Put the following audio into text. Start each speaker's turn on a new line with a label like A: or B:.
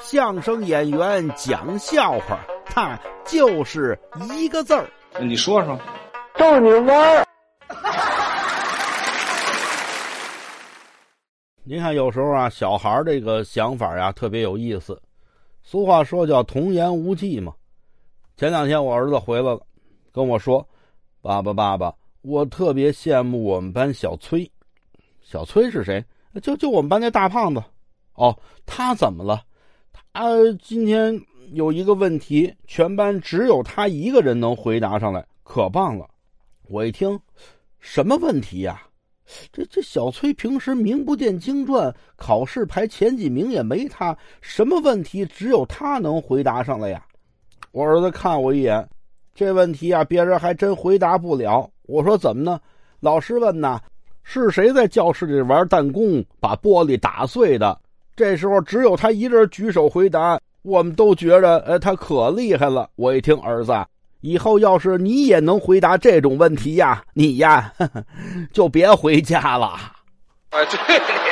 A: 相声演员讲笑话，他就是一个字儿。
B: 你说说，
C: 逗你玩儿。
A: 您看，有时候啊，小孩这个想法呀，特别有意思。俗话说叫童言无忌嘛。前两天我儿子回来了，跟我说：“爸爸，爸爸，我特别羡慕我们班小崔。小崔是谁？就就我们班那大胖子。哦，他怎么了？啊今天有一个问题，全班只有他一个人能回答上来，可棒了。我一听，什么问题呀？这这小崔平时名不见经传，考试排前几名也没他，什么问题只有他能回答上来呀？我儿子看我一眼，这问题啊，别人还真回答不了。我说怎么呢？老师问呐，是谁在教室里玩弹弓，把玻璃打碎的？这时候只有他一人举手回答，我们都觉得，呃，他可厉害了。我一听，儿子，以后要是你也能回答这种问题呀，你呀，就别回家了。
B: 哎，对你。